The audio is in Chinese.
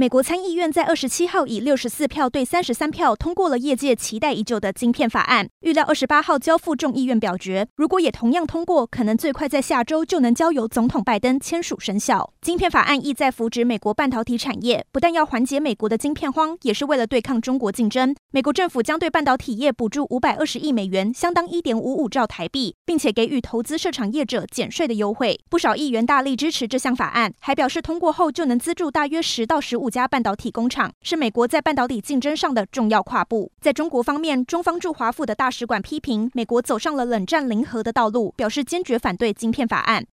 美国参议院在二十七号以六十四票对三十三票通过了业界期待已久的晶片法案，预料二十八号交付众议院表决。如果也同样通过，可能最快在下周就能交由总统拜登签署生效。晶片法案意在扶植美国半导体产业，不但要缓解美国的晶片荒，也是为了对抗中国竞争。美国政府将对半导体业补助五百二十亿美元，相当一点五五兆台币，并且给予投资设厂业者减税的优惠。不少议员大力支持这项法案，还表示通过后就能资助大约十到十五家半导体工厂，是美国在半导体竞争上的重要跨步。在中国方面，中方驻华府的大使馆批评美国走上了冷战零和的道路，表示坚决反对晶片法案。